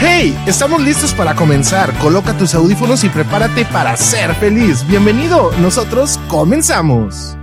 Hey, estamos listos para comenzar. Coloca tus audífonos y prepárate para ser feliz. Bienvenido, nosotros comenzamos.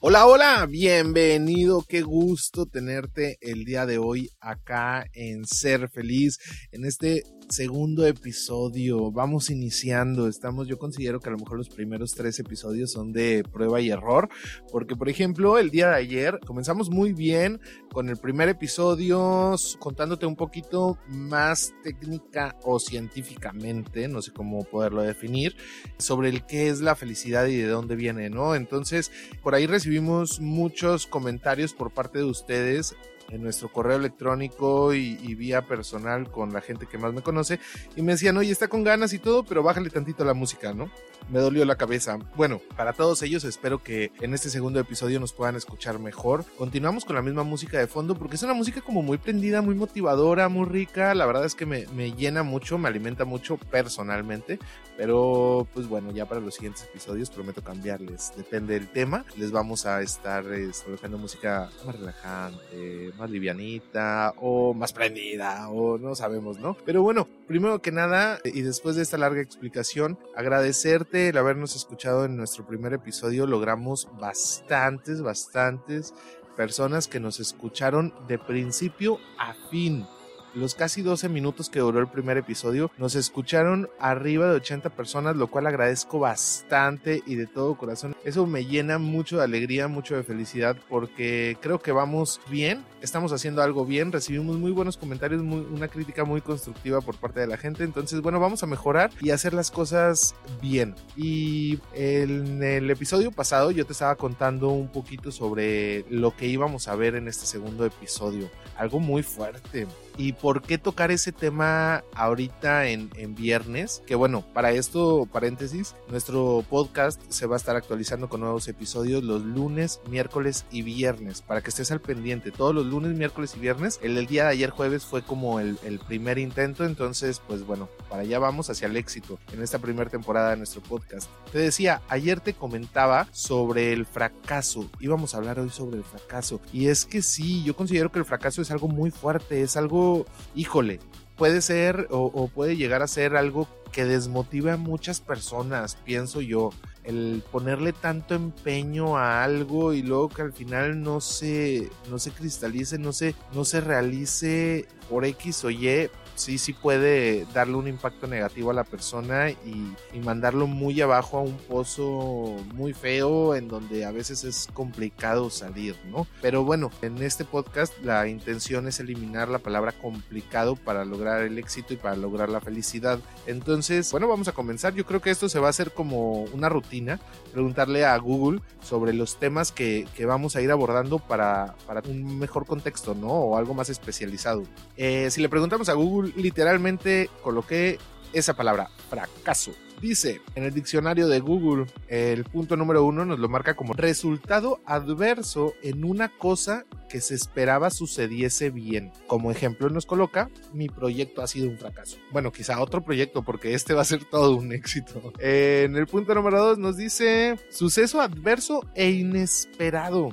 Hola, hola, bienvenido, qué gusto tenerte el día de hoy acá en Ser Feliz, en este segundo episodio. Vamos iniciando, estamos, yo considero que a lo mejor los primeros tres episodios son de prueba y error, porque por ejemplo el día de ayer comenzamos muy bien con el primer episodio contándote un poquito más técnica o científicamente, no sé cómo poderlo definir, sobre el qué es la felicidad y de dónde viene, ¿no? Entonces, por ahí recibimos muchos comentarios por parte de ustedes en nuestro correo electrónico y, vía personal con la gente que más me conoce y me decían, oye, está con ganas y todo, pero bájale tantito la música, ¿no? Me dolió la cabeza. Bueno, para todos ellos espero que en este segundo episodio nos puedan escuchar mejor. Continuamos con la misma música de fondo porque es una música como muy prendida, muy motivadora, muy rica. La verdad es que me, me llena mucho, me alimenta mucho personalmente. Pero pues bueno, ya para los siguientes episodios prometo cambiarles. Depende del tema. Les vamos a estar eh, música más relajante, más livianita o más prendida o no sabemos, ¿no? Pero bueno, primero que nada y después de esta larga explicación, agradecerte el habernos escuchado en nuestro primer episodio. Logramos bastantes, bastantes personas que nos escucharon de principio a fin los casi 12 minutos que duró el primer episodio, nos escucharon arriba de 80 personas, lo cual agradezco bastante y de todo corazón. Eso me llena mucho de alegría, mucho de felicidad, porque creo que vamos bien, estamos haciendo algo bien, recibimos muy buenos comentarios, una crítica muy constructiva por parte de la gente. Entonces, bueno, vamos a mejorar y hacer las cosas bien. Y en el episodio pasado yo te estaba contando un poquito sobre lo que íbamos a ver en este segundo episodio. Algo muy fuerte ¿Y por qué tocar ese tema ahorita en, viernes? Que bueno, para esto, paréntesis, nuestro podcast se va a estar actualizando con nuevos episodios los lunes, miércoles y viernes, para que estés al pendiente. Todos los lunes, miércoles y viernes. El día de ayer jueves fue como el, el primer intento, entonces pues bueno, para allá vamos hacia el éxito en esta primera temporada de nuestro podcast. Te decía, ayer te comentaba sobre el fracaso. Íbamos a hablar hoy sobre el fracaso. Y es que sí, yo considero que el fracaso es algo muy fuerte, es algo híjole, puede ser o, puede llegar a ser algo que desmotive a muchas personas, pienso yo. El ponerle tanto empeño a algo y luego que al final no se, no se cristalice, no se, no se realice por X o Y, sí, sí puede darle un impacto negativo a la persona y, mandarlo muy abajo a un pozo muy feo en donde a veces es complicado salir, ¿no? Pero bueno, en este podcast la intención es eliminar la palabra complicado para lograr el éxito y para lograr la felicidad. Entonces, bueno, vamos a comenzar. Yo creo que esto se va a hacer como una rutina, preguntarle a Google sobre los temas que, vamos a ir abordando para, para un mejor contexto, ¿no? O algo más especializado. Eh, si le preguntamos a Google literalmente coloqué esa palabra, fracaso. Dice en el diccionario de Google, el punto número uno nos lo marca como resultado adverso en una cosa que se esperaba sucediese bien. Como ejemplo nos coloca, mi proyecto ha sido un fracaso. Bueno, quizá otro proyecto porque este va a ser todo un éxito. En el punto número dos nos dice suceso adverso e inesperado.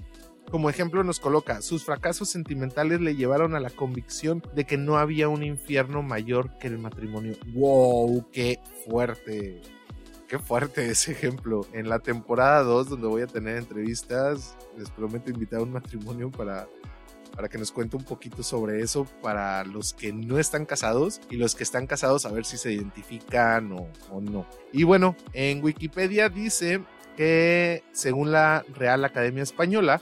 Como ejemplo nos coloca, sus fracasos sentimentales le llevaron a la convicción de que no había un infierno mayor que el matrimonio. ¡Wow! ¡Qué fuerte! Qué fuerte ese ejemplo. En la temporada 2, donde voy a tener entrevistas, les prometo invitar a un matrimonio para, para que nos cuente un poquito sobre eso para los que no están casados y los que están casados a ver si se identifican o, o no. Y bueno, en Wikipedia dice que según la Real Academia Española,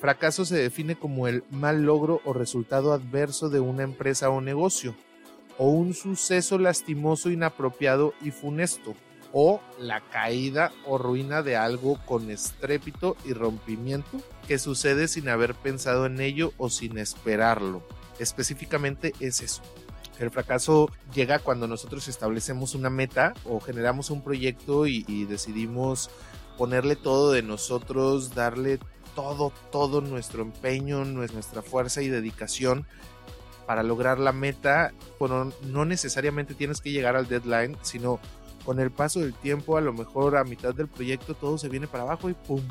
Fracaso se define como el mal logro o resultado adverso de una empresa o negocio, o un suceso lastimoso, inapropiado y funesto, o la caída o ruina de algo con estrépito y rompimiento que sucede sin haber pensado en ello o sin esperarlo. Específicamente es eso. El fracaso llega cuando nosotros establecemos una meta o generamos un proyecto y, y decidimos ponerle todo de nosotros, darle todo, todo nuestro empeño, nuestra fuerza y dedicación para lograr la meta. Bueno, no necesariamente tienes que llegar al deadline, sino con el paso del tiempo, a lo mejor a mitad del proyecto todo se viene para abajo y ¡pum!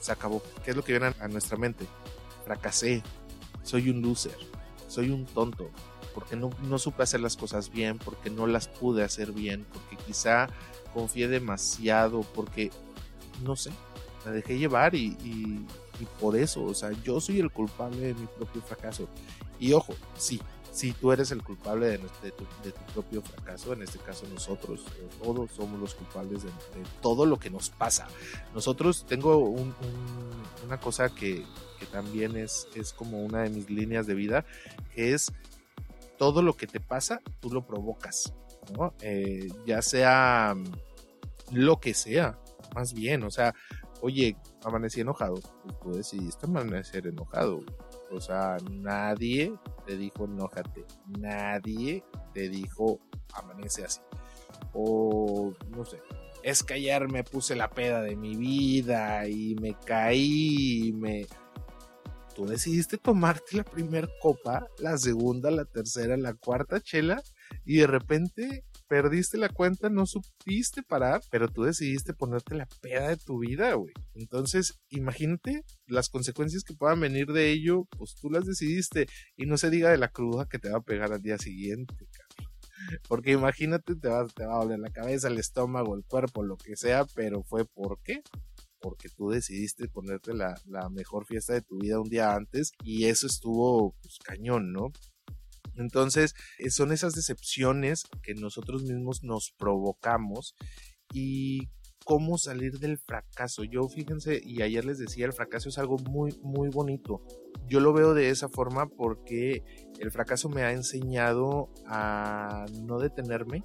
Se acabó. ¿Qué es lo que viene a nuestra mente? Fracasé, soy un loser, soy un tonto. porque no, no supe hacer las cosas bien, porque no las pude hacer bien, porque quizá confié demasiado, porque no sé, me dejé llevar y, y, por eso, o sea, yo soy el culpable de mi propio fracaso. Y ojo, sí, sí, tú eres el culpable de, tu, propio fracaso, en este caso nosotros, todos somos los culpables de, todo lo que nos pasa. Nosotros, tengo una cosa que, también es, es como una de mis líneas de vida, es todo lo que te pasa, tú lo provocas, ¿no? Eh, ya sea lo que sea, más bien, o sea, oye, amanecí enojado, pues tú decidiste amanecer enojado, o sea, nadie te dijo enójate, nadie te dijo amanece así, o no sé, es que ayer me puse la peda de mi vida y me caí y me tú decidiste tomarte la primera copa, la segunda, la tercera, la cuarta chela y de repente perdiste la cuenta, no supiste parar, pero tú decidiste ponerte la peda de tu vida, güey. Entonces, imagínate las consecuencias que puedan venir de ello, pues tú las decidiste y no se diga de la cruda que te va a pegar al día siguiente, cabrón. Porque imagínate, te va, a doler la cabeza, el estómago, el cuerpo, lo que sea, pero fue por qué? porque tú decidiste ponerte la, mejor fiesta de tu vida un día antes y eso estuvo pues, cañón, ¿no? Entonces, eh, son esas decepciones que nosotros mismos nos provocamos y cómo salir del fracaso. Yo fíjense, y ayer les decía, el fracaso es algo muy, muy bonito. Yo lo veo de esa forma porque el fracaso me ha enseñado a no detenerme,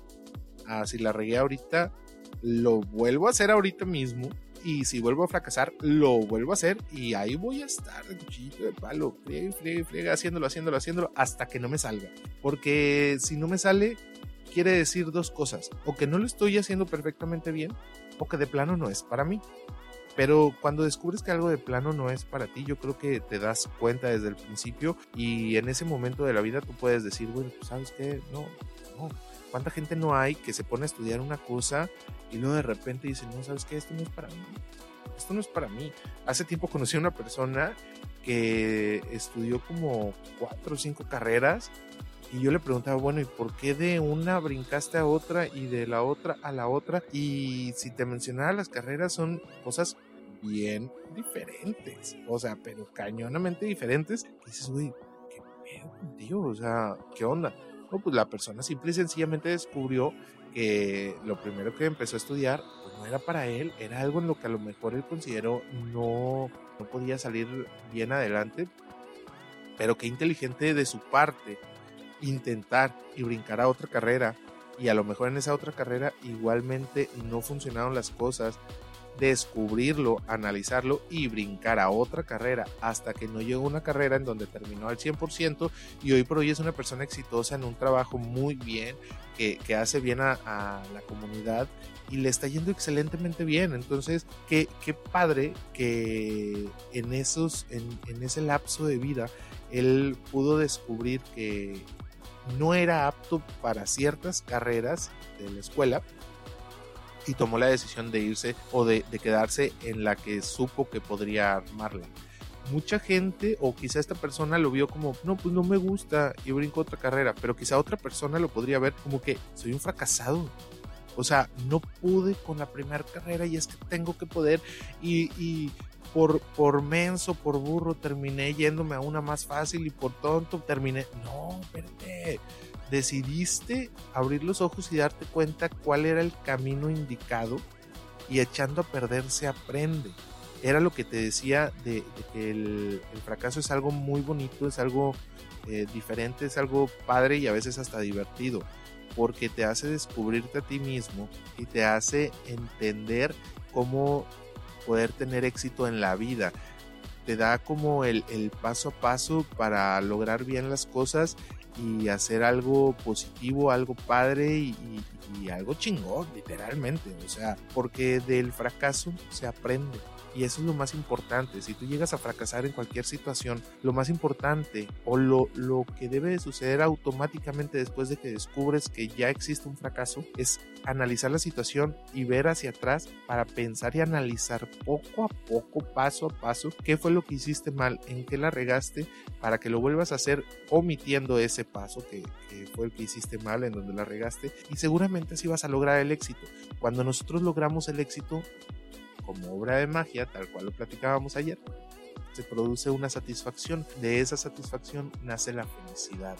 a si la regué ahorita, lo vuelvo a hacer ahorita mismo y si vuelvo a fracasar, lo vuelvo a hacer y ahí voy a estar de de palo, friega, friega, friega, haciéndolo, haciéndolo, haciéndolo hasta que no me salga. Porque si no me sale, quiere decir dos cosas, o que no lo estoy haciendo perfectamente bien, o que de plano no es para mí. Pero cuando descubres que algo de plano no es para ti, yo creo que te das cuenta desde el principio y en ese momento de la vida tú puedes decir, bueno, pues sabes qué, no, no ¿Cuánta gente no hay que se pone a estudiar una cosa y luego de repente dice, no, sabes qué, esto no es para mí? Esto no es para mí. Hace tiempo conocí a una persona que estudió como cuatro o cinco carreras y yo le preguntaba, bueno, ¿y por qué de una brincaste a otra y de la otra a la otra? Y si te mencionara las carreras son cosas bien diferentes, o sea, pero cañonamente diferentes. Y dices, güey, ¿qué pedo contigo? O sea, ¿qué onda? Pues la persona simple y sencillamente descubrió que lo primero que empezó a estudiar pues, no era para él, era algo en lo que a lo mejor él consideró no, no podía salir bien adelante, pero qué inteligente de su parte intentar y brincar a otra carrera y a lo mejor en esa otra carrera igualmente no funcionaron las cosas descubrirlo, analizarlo y brincar a otra carrera hasta que no llegó a una carrera en donde terminó al 100% y hoy por hoy es una persona exitosa en un trabajo muy bien, que, hace bien a, la comunidad y le está yendo excelentemente bien. Entonces, qué, qué padre que en, esos, en, en ese lapso de vida él pudo descubrir que no era apto para ciertas carreras de la escuela y tomó la decisión de irse o de, quedarse en la que supo que podría armarla. Mucha gente o quizá esta persona lo vio como, no, pues no me gusta y brinco otra carrera, pero quizá otra persona lo podría ver como que soy un fracasado. O sea, no pude con la primera carrera y es que tengo que poder y, y por, por menso, por burro, terminé yéndome a una más fácil y por tonto terminé. No, espérate decidiste abrir los ojos y darte cuenta cuál era el camino indicado y echando a perder se aprende. Era lo que te decía de, que el, fracaso es algo muy bonito, es algo eh, diferente, es algo padre y a veces hasta divertido, porque te hace descubrirte a ti mismo y te hace entender cómo poder tener éxito en la vida. Te da como el, el paso a paso para lograr bien las cosas y hacer algo positivo, algo padre y, algo chingón, literalmente. O sea, porque del fracaso se aprende. Y eso es lo más importante. Si tú llegas a fracasar en cualquier situación, lo más importante o lo, lo que debe de suceder automáticamente después de que descubres que ya existe un fracaso es analizar la situación y ver hacia atrás para pensar y analizar poco a poco, paso a paso, qué fue lo que hiciste mal, en qué la regaste, para que lo vuelvas a hacer omitiendo ese paso que, que, fue el que hiciste mal, en donde la regaste, y seguramente así vas a lograr el éxito. Cuando nosotros logramos el éxito, como obra de magia, tal cual lo platicábamos ayer, se produce una satisfacción. De esa satisfacción nace la felicidad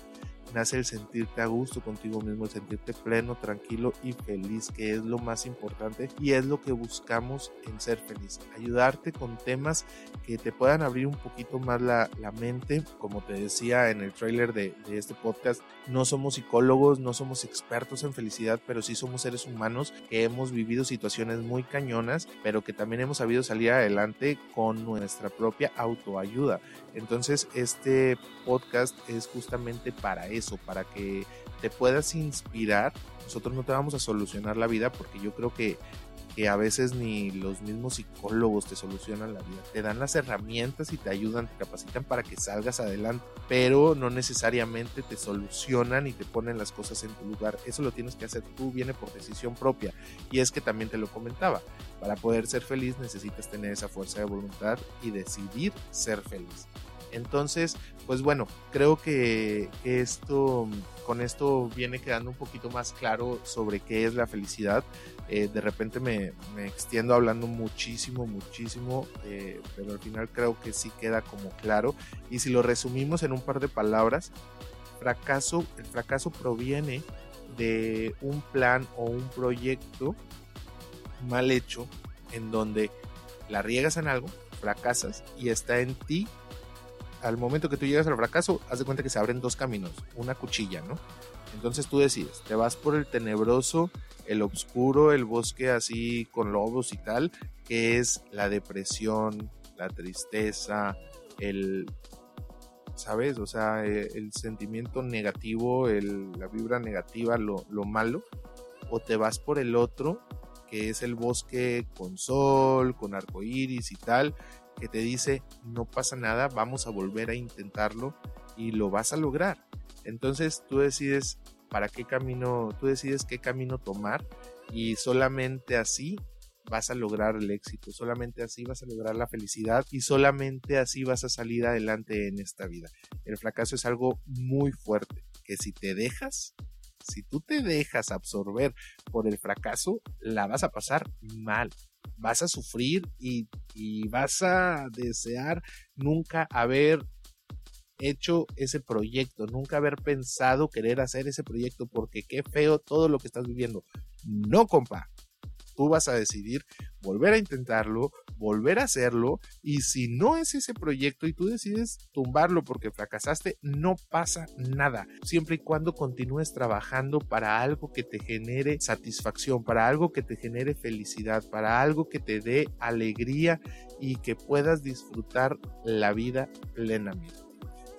nace el sentirte a gusto contigo mismo, el sentirte pleno, tranquilo y feliz, que es lo más importante y es lo que buscamos en ser feliz. Ayudarte con temas que te puedan abrir un poquito más la, la mente. Como te decía en el trailer de, de este podcast, no somos psicólogos, no somos expertos en felicidad, pero sí somos seres humanos que hemos vivido situaciones muy cañonas, pero que también hemos sabido salir adelante con nuestra propia autoayuda. Entonces, este podcast es justamente para eso, para que te puedas inspirar. Nosotros no te vamos a solucionar la vida porque yo creo que, que a veces ni los mismos psicólogos te solucionan la vida. Te dan las herramientas y te ayudan, te capacitan para que salgas adelante, pero no necesariamente te solucionan y te ponen las cosas en tu lugar. Eso lo tienes que hacer tú, viene por decisión propia. Y es que también te lo comentaba, para poder ser feliz necesitas tener esa fuerza de voluntad y decidir ser feliz. Entonces, pues bueno, creo que esto, con esto viene quedando un poquito más claro sobre qué es la felicidad. Eh, de repente me, extiendo hablando muchísimo, muchísimo, eh, pero al final creo que sí queda como claro. Y si lo resumimos en un par de palabras, fracaso, el fracaso proviene de un plan o un proyecto mal hecho en donde la riegas en algo, fracasas y está en ti al momento que tú llegas al fracaso, haz de cuenta que se abren dos caminos, una cuchilla, ¿no? Entonces tú decides, te vas por el tenebroso, el oscuro, el bosque así con lobos y tal, que es la depresión, la tristeza, el, ¿sabes? O sea, eh, el, sentimiento negativo, la vibra negativa, lo, lo malo, o te vas por el otro, que es el bosque con sol, con arcoíris y tal, que te dice, no pasa nada, vamos a volver a intentarlo y lo vas a lograr. Entonces tú decides para qué camino, tú decides qué camino tomar y solamente así vas a lograr el éxito, solamente así vas a lograr la felicidad y solamente así vas a salir adelante en esta vida. El fracaso es algo muy fuerte, que si te dejas, si tú te dejas absorber por el fracaso, la vas a pasar mal vas a sufrir y, vas a desear nunca haber hecho ese proyecto, nunca haber pensado querer hacer ese proyecto, porque qué feo todo lo que estás viviendo. No, compa, tú vas a decidir volver a intentarlo, volver a hacerlo y si no es ese proyecto y tú decides tumbarlo porque fracasaste, no pasa nada, siempre y cuando continúes trabajando para algo que te genere satisfacción, para algo que te genere felicidad, para algo que te dé alegría y que puedas disfrutar la vida plenamente.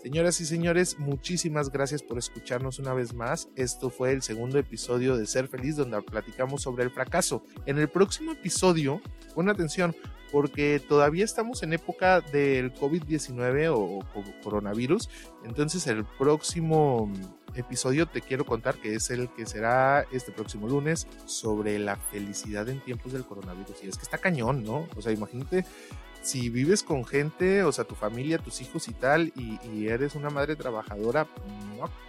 Señoras y señores, muchísimas gracias por escucharnos una vez más. Esto fue el segundo episodio de Ser Feliz donde platicamos sobre el fracaso. En el próximo episodio, pon atención, porque todavía estamos en época del COVID-19 o, coronavirus. Entonces el próximo episodio te quiero contar que es el que será este próximo lunes sobre la felicidad en tiempos del coronavirus. Y es que está cañón, ¿no? O sea, imagínate si vives con gente, o sea, tu familia, tus hijos y tal, y, eres una madre trabajadora,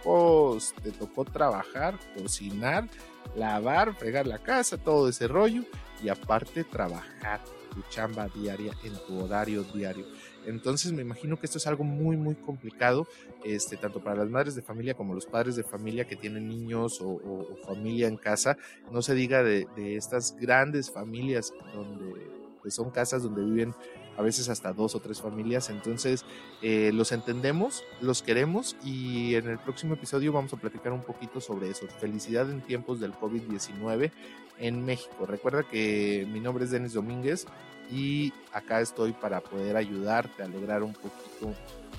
pues te tocó trabajar, cocinar, lavar, fregar la casa, todo ese rollo, y aparte trabajar tu chamba diaria en tu horario diario. Entonces me imagino que esto es algo muy, muy complicado, este, tanto para las madres de familia como los padres de familia que tienen niños o, familia en casa. No se diga de, de estas grandes familias donde pues, son casas donde viven a veces hasta dos o tres familias. Entonces, eh, los entendemos, los queremos y en el próximo episodio vamos a platicar un poquito sobre eso. Felicidad en tiempos del COVID-19 en México. Recuerda que mi nombre es Denis Domínguez y acá estoy para poder ayudarte a lograr un poquito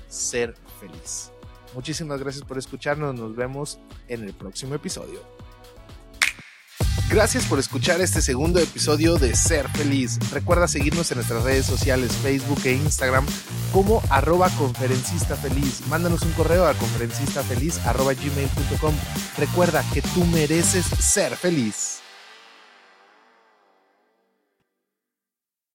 ser feliz. Muchísimas gracias por escucharnos. Nos vemos en el próximo episodio. Gracias por escuchar este segundo episodio de Ser Feliz. Recuerda seguirnos en nuestras redes sociales, Facebook e Instagram como arroba conferencista feliz. Mándanos un correo a conferencistafeliz arroba gmail.com. Recuerda que tú mereces ser feliz.